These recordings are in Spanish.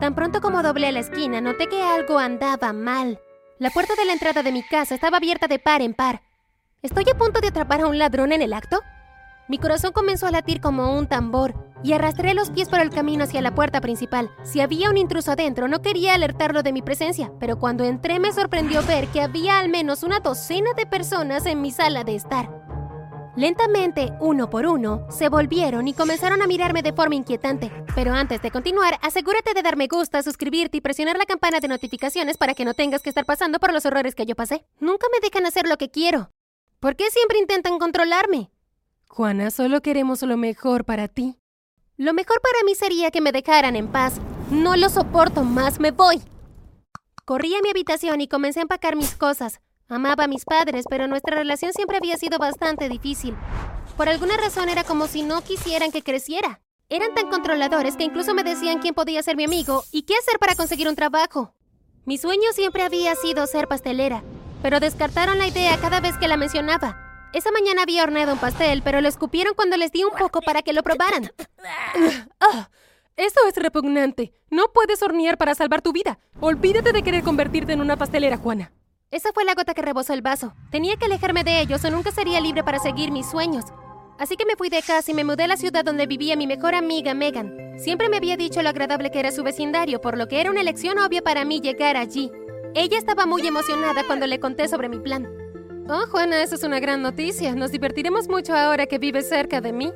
Tan pronto como doblé la esquina, noté que algo andaba mal. La puerta de la entrada de mi casa estaba abierta de par en par. ¿Estoy a punto de atrapar a un ladrón en el acto? Mi corazón comenzó a latir como un tambor y arrastré los pies por el camino hacia la puerta principal. Si había un intruso adentro, no quería alertarlo de mi presencia, pero cuando entré me sorprendió ver que había al menos una docena de personas en mi sala de estar. Lentamente, uno por uno, se volvieron y comenzaron a mirarme de forma inquietante. Pero antes de continuar, asegúrate de darme gusta, suscribirte y presionar la campana de notificaciones para que no tengas que estar pasando por los horrores que yo pasé. Nunca me dejan hacer lo que quiero. ¿Por qué siempre intentan controlarme? Juana, solo queremos lo mejor para ti. Lo mejor para mí sería que me dejaran en paz. No lo soporto más, me voy. Corrí a mi habitación y comencé a empacar mis cosas. Amaba a mis padres, pero nuestra relación siempre había sido bastante difícil. Por alguna razón era como si no quisieran que creciera. Eran tan controladores que incluso me decían quién podía ser mi amigo y qué hacer para conseguir un trabajo. Mi sueño siempre había sido ser pastelera, pero descartaron la idea cada vez que la mencionaba. Esa mañana había horneado un pastel, pero lo escupieron cuando les di un poco para que lo probaran. ¡Ah! Eso es repugnante. No puedes hornear para salvar tu vida. Olvídate de querer convertirte en una pastelera, Juana. Esa fue la gota que rebosó el vaso. Tenía que alejarme de ellos o nunca sería libre para seguir mis sueños. Así que me fui de casa y me mudé a la ciudad donde vivía mi mejor amiga Megan. Siempre me había dicho lo agradable que era su vecindario, por lo que era una elección obvia para mí llegar allí. Ella estaba muy emocionada cuando le conté sobre mi plan. Oh, Juana, eso es una gran noticia. Nos divertiremos mucho ahora que vives cerca de mí.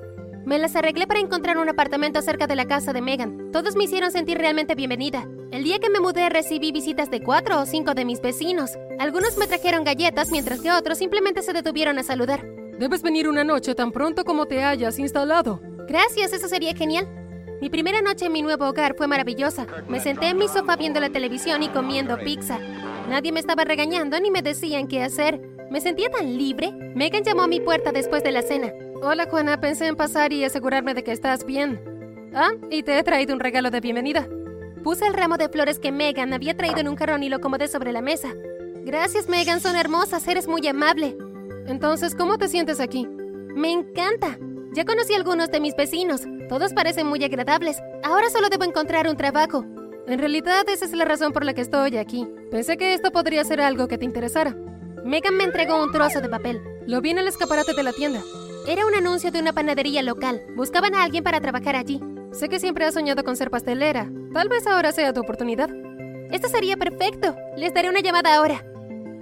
Me las arreglé para encontrar un apartamento cerca de la casa de Megan. Todos me hicieron sentir realmente bienvenida. El día que me mudé recibí visitas de cuatro o cinco de mis vecinos. Algunos me trajeron galletas, mientras que otros simplemente se detuvieron a saludar. Debes venir una noche tan pronto como te hayas instalado. Gracias, eso sería genial. Mi primera noche en mi nuevo hogar fue maravillosa. Me senté en mi sofá viendo la televisión y comiendo pizza. Nadie me estaba regañando ni me decían qué hacer. Me sentía tan libre. Megan llamó a mi puerta después de la cena. Hola Juana, pensé en pasar y asegurarme de que estás bien. Ah, y te he traído un regalo de bienvenida. Puse el ramo de flores que Megan había traído en un jarrón y lo acomodé sobre la mesa. Gracias Megan, son hermosas, eres muy amable. Entonces, ¿cómo te sientes aquí? Me encanta. Ya conocí a algunos de mis vecinos. Todos parecen muy agradables. Ahora solo debo encontrar un trabajo. En realidad, esa es la razón por la que estoy aquí. Pensé que esto podría ser algo que te interesara. Megan me entregó un trozo de papel. Lo vi en el escaparate de la tienda. Era un anuncio de una panadería local. Buscaban a alguien para trabajar allí. Sé que siempre has soñado con ser pastelera. Tal vez ahora sea tu oportunidad. Esto sería perfecto. Les daré una llamada ahora.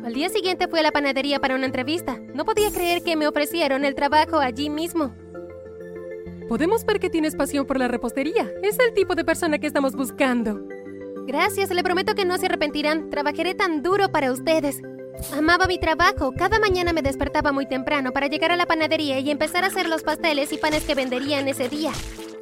Al día siguiente fui a la panadería para una entrevista. No podía creer que me ofrecieron el trabajo allí mismo. Podemos ver que tienes pasión por la repostería. Es el tipo de persona que estamos buscando. Gracias, le prometo que no se arrepentirán. Trabajaré tan duro para ustedes. Amaba mi trabajo. Cada mañana me despertaba muy temprano para llegar a la panadería y empezar a hacer los pasteles y panes que venderían ese día.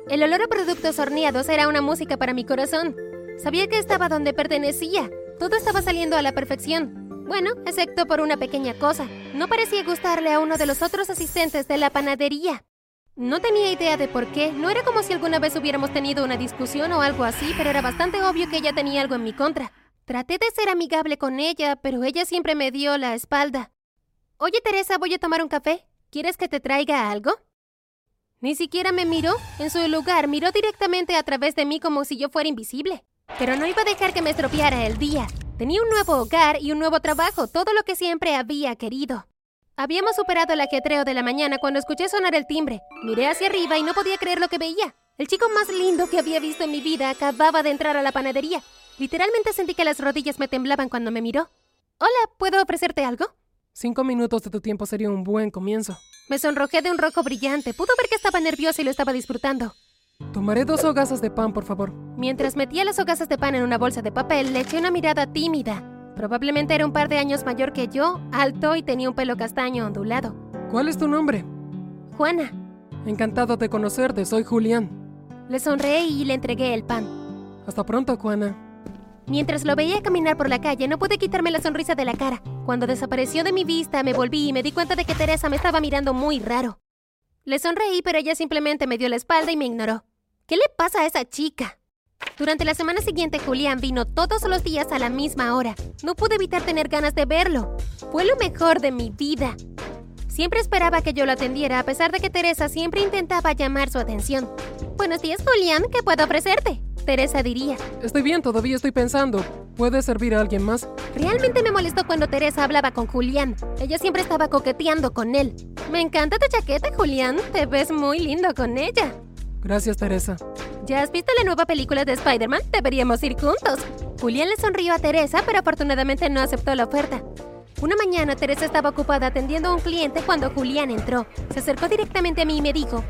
El olor a productos horneados era una música para mi corazón. Sabía que estaba donde pertenecía. Todo estaba saliendo a la perfección. Bueno, excepto por una pequeña cosa. No parecía gustarle a uno de los otros asistentes de la panadería. No tenía idea de por qué. No era como si alguna vez hubiéramos tenido una discusión o algo así, pero era bastante obvio que ella tenía algo en mi contra. Traté de ser amigable con ella, pero ella siempre me dio la espalda. Oye, Teresa, voy a tomar un café. ¿Quieres que te traiga algo? Ni siquiera me miró. En su lugar, miró directamente a través de mí como si yo fuera invisible. Pero no iba a dejar que me estropeara el día. Tenía un nuevo hogar y un nuevo trabajo, todo lo que siempre había querido. Habíamos superado el ajetreo de la mañana cuando escuché sonar el timbre. Miré hacia arriba y no podía creer lo que veía. El chico más lindo que había visto en mi vida acababa de entrar a la panadería. Literalmente sentí que las rodillas me temblaban cuando me miró. Hola, ¿puedo ofrecerte algo? Cinco minutos de tu tiempo sería un buen comienzo. Me sonrojé de un rojo brillante. Pudo ver que estaba nerviosa y lo estaba disfrutando. Tomaré dos hogazas de pan, por favor. Mientras metía las hogazas de pan en una bolsa de papel, le eché una mirada tímida. Probablemente era un par de años mayor que yo, alto y tenía un pelo castaño ondulado. ¿Cuál es tu nombre? Juana. Encantado de conocerte, soy Julián. Le sonreí y le entregué el pan. Hasta pronto, Juana. Mientras lo veía caminar por la calle, no pude quitarme la sonrisa de la cara. Cuando desapareció de mi vista, me volví y me di cuenta de que Teresa me estaba mirando muy raro. Le sonreí, pero ella simplemente me dio la espalda y me ignoró. ¿Qué le pasa a esa chica? Durante la semana siguiente, Julián vino todos los días a la misma hora. No pude evitar tener ganas de verlo. Fue lo mejor de mi vida. Siempre esperaba que yo lo atendiera, a pesar de que Teresa siempre intentaba llamar su atención. Buenos días, Julián, ¿qué puedo ofrecerte? Teresa diría. Estoy bien, todavía estoy pensando. ¿Puede servir a alguien más? Realmente me molestó cuando Teresa hablaba con Julián. Ella siempre estaba coqueteando con él. Me encanta tu chaqueta, Julián. Te ves muy lindo con ella. Gracias, Teresa. ¿Ya has visto la nueva película de Spider-Man? Deberíamos ir juntos. Julián le sonrió a Teresa, pero afortunadamente no aceptó la oferta. Una mañana Teresa estaba ocupada atendiendo a un cliente cuando Julián entró. Se acercó directamente a mí y me dijo,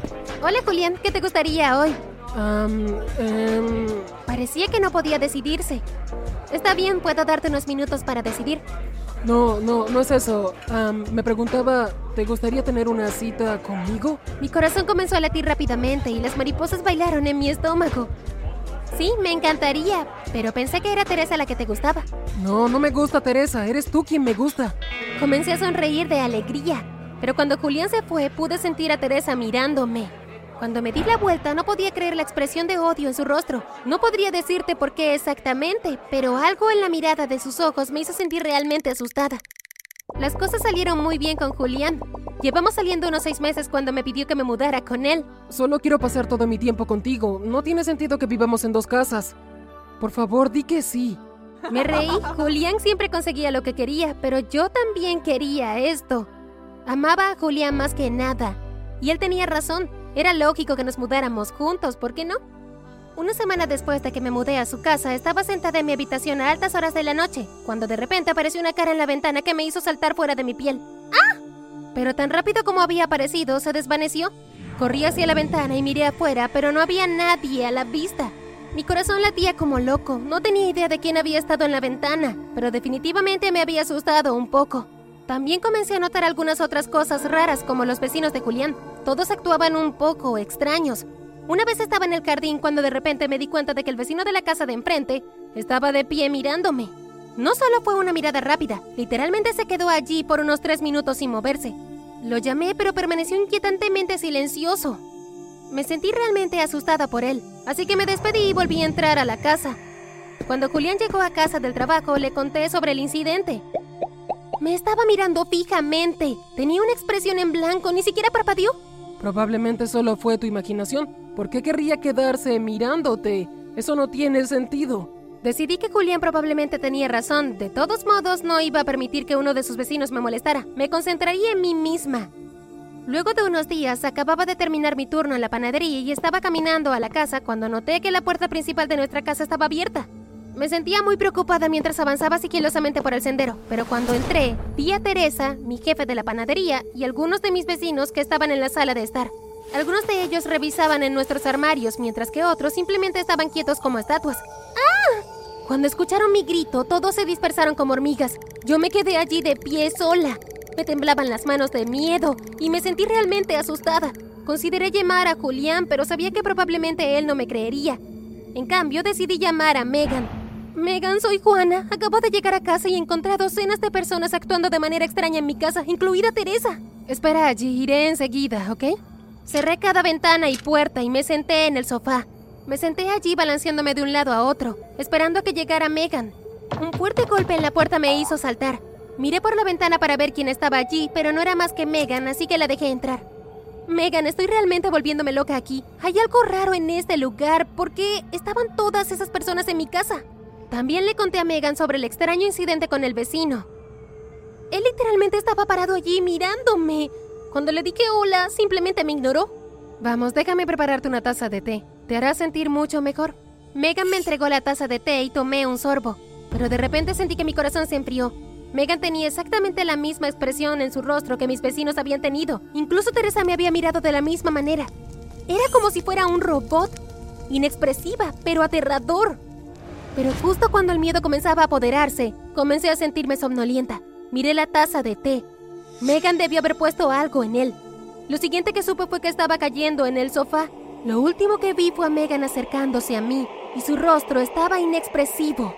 Hola Julián, ¿qué te gustaría hoy? Um, Parecía que no podía decidirse. Está bien, puedo darte unos minutos para decidir. No, no, no es eso. me preguntaba, ¿te gustaría tener una cita conmigo? Mi corazón comenzó a latir rápidamente y las mariposas bailaron en mi estómago. Sí, me encantaría, pero pensé que era Teresa la que te gustaba. No, no me gusta Teresa, eres tú quien me gusta. Comencé a sonreír de alegría, pero cuando Julián se fue pude sentir a Teresa mirándome. Cuando me di la vuelta no podía creer la expresión de odio en su rostro. No podría decirte por qué exactamente, pero algo en la mirada de sus ojos me hizo sentir realmente asustada. Las cosas salieron muy bien con Julián. Llevamos saliendo unos seis meses cuando me pidió que me mudara con él. Solo quiero pasar todo mi tiempo contigo. No tiene sentido que vivamos en dos casas. Por favor, di que sí. Me reí. Julián siempre conseguía lo que quería, pero yo también quería esto. Amaba a Julián más que nada. Y él tenía razón. Era lógico que nos mudáramos juntos, ¿por qué no? Una semana después de que me mudé a su casa, estaba sentada en mi habitación a altas horas de la noche, cuando de repente apareció una cara en la ventana que me hizo saltar fuera de mi piel. ¡Ah! Pero tan rápido como había aparecido, se desvaneció. Corrí hacia la ventana y miré afuera, pero no había nadie a la vista. Mi corazón latía como loco. No tenía idea de quién había estado en la ventana, pero definitivamente me había asustado un poco. También comencé a notar algunas otras cosas raras como los vecinos de Julián. Todos actuaban un poco extraños. Una vez estaba en el jardín cuando de repente me di cuenta de que el vecino de la casa de enfrente estaba de pie mirándome. No solo fue una mirada rápida, literalmente se quedó allí por unos tres minutos sin moverse. Lo llamé, pero permaneció inquietantemente silencioso. Me sentí realmente asustada por él, así que me despedí y volví a entrar a la casa. Cuando Julián llegó a casa del trabajo, le conté sobre el incidente. Me estaba mirando fijamente. Tenía una expresión en blanco, ni siquiera parpadeó. Probablemente solo fue tu imaginación. ¿Por qué querría quedarse mirándote? Eso no tiene sentido. Decidí que Julián probablemente tenía razón. De todos modos, no iba a permitir que uno de sus vecinos me molestara. Me concentraría en mí misma. Luego de unos días, acababa de terminar mi turno en la panadería y estaba caminando a la casa cuando noté que la puerta principal de nuestra casa estaba abierta. Me sentía muy preocupada mientras avanzaba sigilosamente por el sendero, pero cuando entré, vi a Teresa, mi jefe de la panadería, y algunos de mis vecinos que estaban en la sala de estar. Algunos de ellos revisaban en nuestros armarios, mientras que otros simplemente estaban quietos como estatuas. ¡Ah! Cuando escucharon mi grito, todos se dispersaron como hormigas. Yo me quedé allí de pie sola. Me temblaban las manos de miedo y me sentí realmente asustada. Consideré llamar a Julián, pero sabía que probablemente él no me creería. En cambio, decidí llamar a Megan. Megan, soy Juana. Acabo de llegar a casa y encontré a docenas de personas actuando de manera extraña en mi casa, incluida Teresa. Espera allí, iré enseguida, ¿ok? Cerré cada ventana y puerta y me senté en el sofá. Me senté allí balanceándome de un lado a otro, esperando a que llegara Megan. Un fuerte golpe en la puerta me hizo saltar. Miré por la ventana para ver quién estaba allí, pero no era más que Megan, así que la dejé entrar. Megan, estoy realmente volviéndome loca aquí. Hay algo raro en este lugar. ¿Por qué estaban todas esas personas en mi casa? También le conté a Megan sobre el extraño incidente con el vecino. Él literalmente estaba parado allí mirándome. Cuando le dije hola, simplemente me ignoró. Vamos, déjame prepararte una taza de té. Te hará sentir mucho mejor. Megan me entregó la taza de té y tomé un sorbo, pero de repente sentí que mi corazón se enfrió. Megan tenía exactamente la misma expresión en su rostro que mis vecinos habían tenido. Incluso Teresa me había mirado de la misma manera. Era como si fuera un robot. Inexpresiva, pero aterrador. Pero justo cuando el miedo comenzaba a apoderarse, comencé a sentirme somnolienta. Miré la taza de té Megan debió haber puesto algo en él. Lo siguiente que supe fue que estaba cayendo en el sofá. Lo último que vi fue a Megan acercándose a mí y su rostro estaba inexpresivo.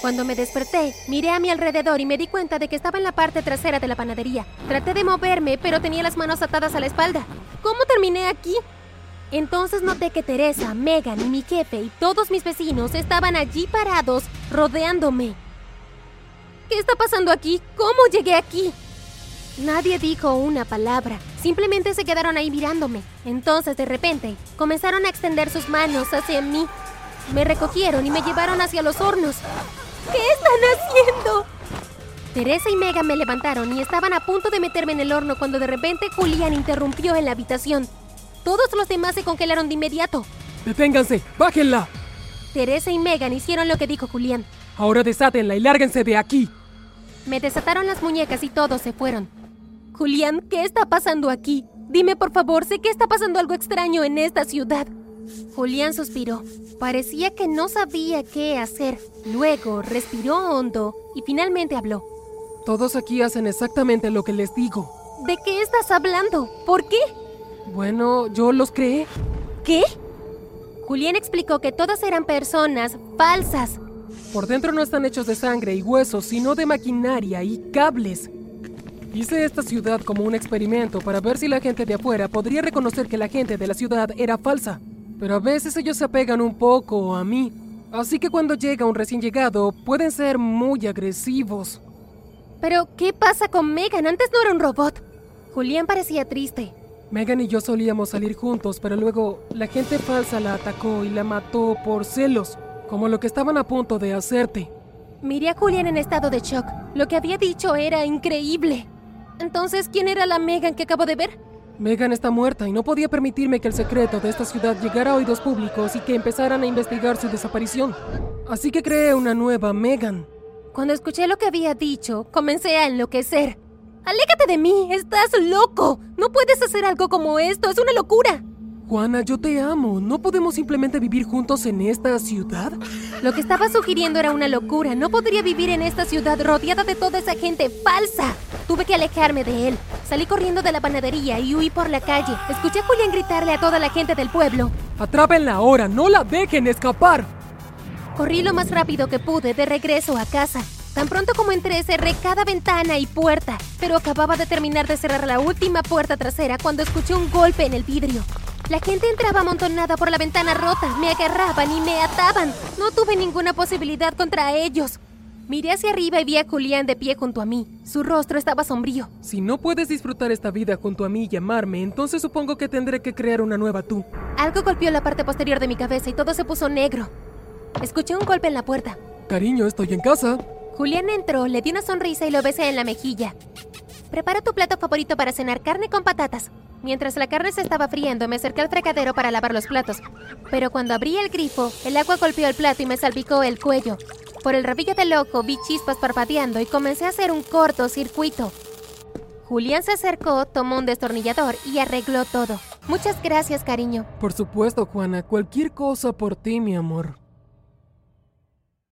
Cuando me desperté, miré a mi alrededor y me di cuenta de que estaba en la parte trasera de la panadería. Traté de moverme, pero tenía las manos atadas a la espalda. ¿Cómo terminé aquí? Entonces noté que Teresa, Megan y mi jefe y todos mis vecinos estaban allí parados, rodeándome. ¿Qué está pasando aquí? ¿Cómo llegué aquí? Nadie dijo una palabra, simplemente se quedaron ahí mirándome. Entonces, de repente, comenzaron a extender sus manos hacia mí. Me recogieron y me llevaron hacia los hornos. ¿Qué están haciendo? Teresa y Megan me levantaron y estaban a punto de meterme en el horno cuando de repente Julián interrumpió en la habitación. Todos los demás se congelaron de inmediato. ¡Deténganse! ¡Bájenla! Teresa y Megan hicieron lo que dijo Julián. Ahora desátenla y lárguense de aquí. Me desataron las muñecas y todos se fueron. Julián, ¿qué está pasando aquí? Dime por favor, sé que está pasando algo extraño en esta ciudad. Julián suspiró. Parecía que no sabía qué hacer. Luego respiró hondo y finalmente habló. Todos aquí hacen exactamente lo que les digo. ¿De qué estás hablando? ¿Por qué? Bueno, yo los creé. ¿Qué? Julián explicó que todas eran personas falsas. Por dentro no están hechos de sangre y huesos, sino de maquinaria y cables. Hice esta ciudad como un experimento para ver si la gente de afuera podría reconocer que la gente de la ciudad era falsa. Pero a veces ellos se apegan un poco a mí. Así que cuando llega un recién llegado, pueden ser muy agresivos. Pero, ¿qué pasa con Megan? Antes no era un robot. Julián parecía triste. Megan y yo solíamos salir juntos, pero luego la gente falsa la atacó y la mató por celos, como lo que estaban a punto de hacerte. Miré a Julián en estado de shock. Lo que había dicho era increíble. Entonces, ¿quién era la Megan que acabo de ver? Megan está muerta y no podía permitirme que el secreto de esta ciudad llegara a oídos públicos y que empezaran a investigar su desaparición. Así que creé una nueva Megan. Cuando escuché lo que había dicho, comencé a enloquecer. ¡Aléjate de mí! ¡Estás loco! No puedes hacer algo como esto, es una locura. Juana, yo te amo. ¿No podemos simplemente vivir juntos en esta ciudad? Lo que estaba sugiriendo era una locura. No podría vivir en esta ciudad rodeada de toda esa gente falsa. Tuve que alejarme de él. Salí corriendo de la panadería y huí por la calle. Escuché a Julián gritarle a toda la gente del pueblo. Atrápenla ahora, no la dejen escapar. Corrí lo más rápido que pude de regreso a casa. Tan pronto como entré, cerré cada ventana y puerta, pero acababa de terminar de cerrar la última puerta trasera cuando escuché un golpe en el vidrio. La gente entraba amontonada por la ventana rota, me agarraban y me ataban. No tuve ninguna posibilidad contra ellos. Miré hacia arriba y vi a Julián de pie junto a mí. Su rostro estaba sombrío. Si no puedes disfrutar esta vida junto a mí y amarme, entonces supongo que tendré que crear una nueva tú. Algo golpeó la parte posterior de mi cabeza y todo se puso negro. Escuché un golpe en la puerta. Cariño, estoy en casa. Julián entró, le di una sonrisa y lo besé en la mejilla. Prepara tu plato favorito para cenar carne con patatas. Mientras la carne se estaba friendo, me acerqué al fregadero para lavar los platos. Pero cuando abrí el grifo, el agua golpeó el plato y me salpicó el cuello. Por el rabillo del ojo vi chispas parpadeando y comencé a hacer un cortocircuito. Julián se acercó, tomó un destornillador y arregló todo. Muchas gracias, cariño. Por supuesto, Juana. Cualquier cosa por ti, mi amor.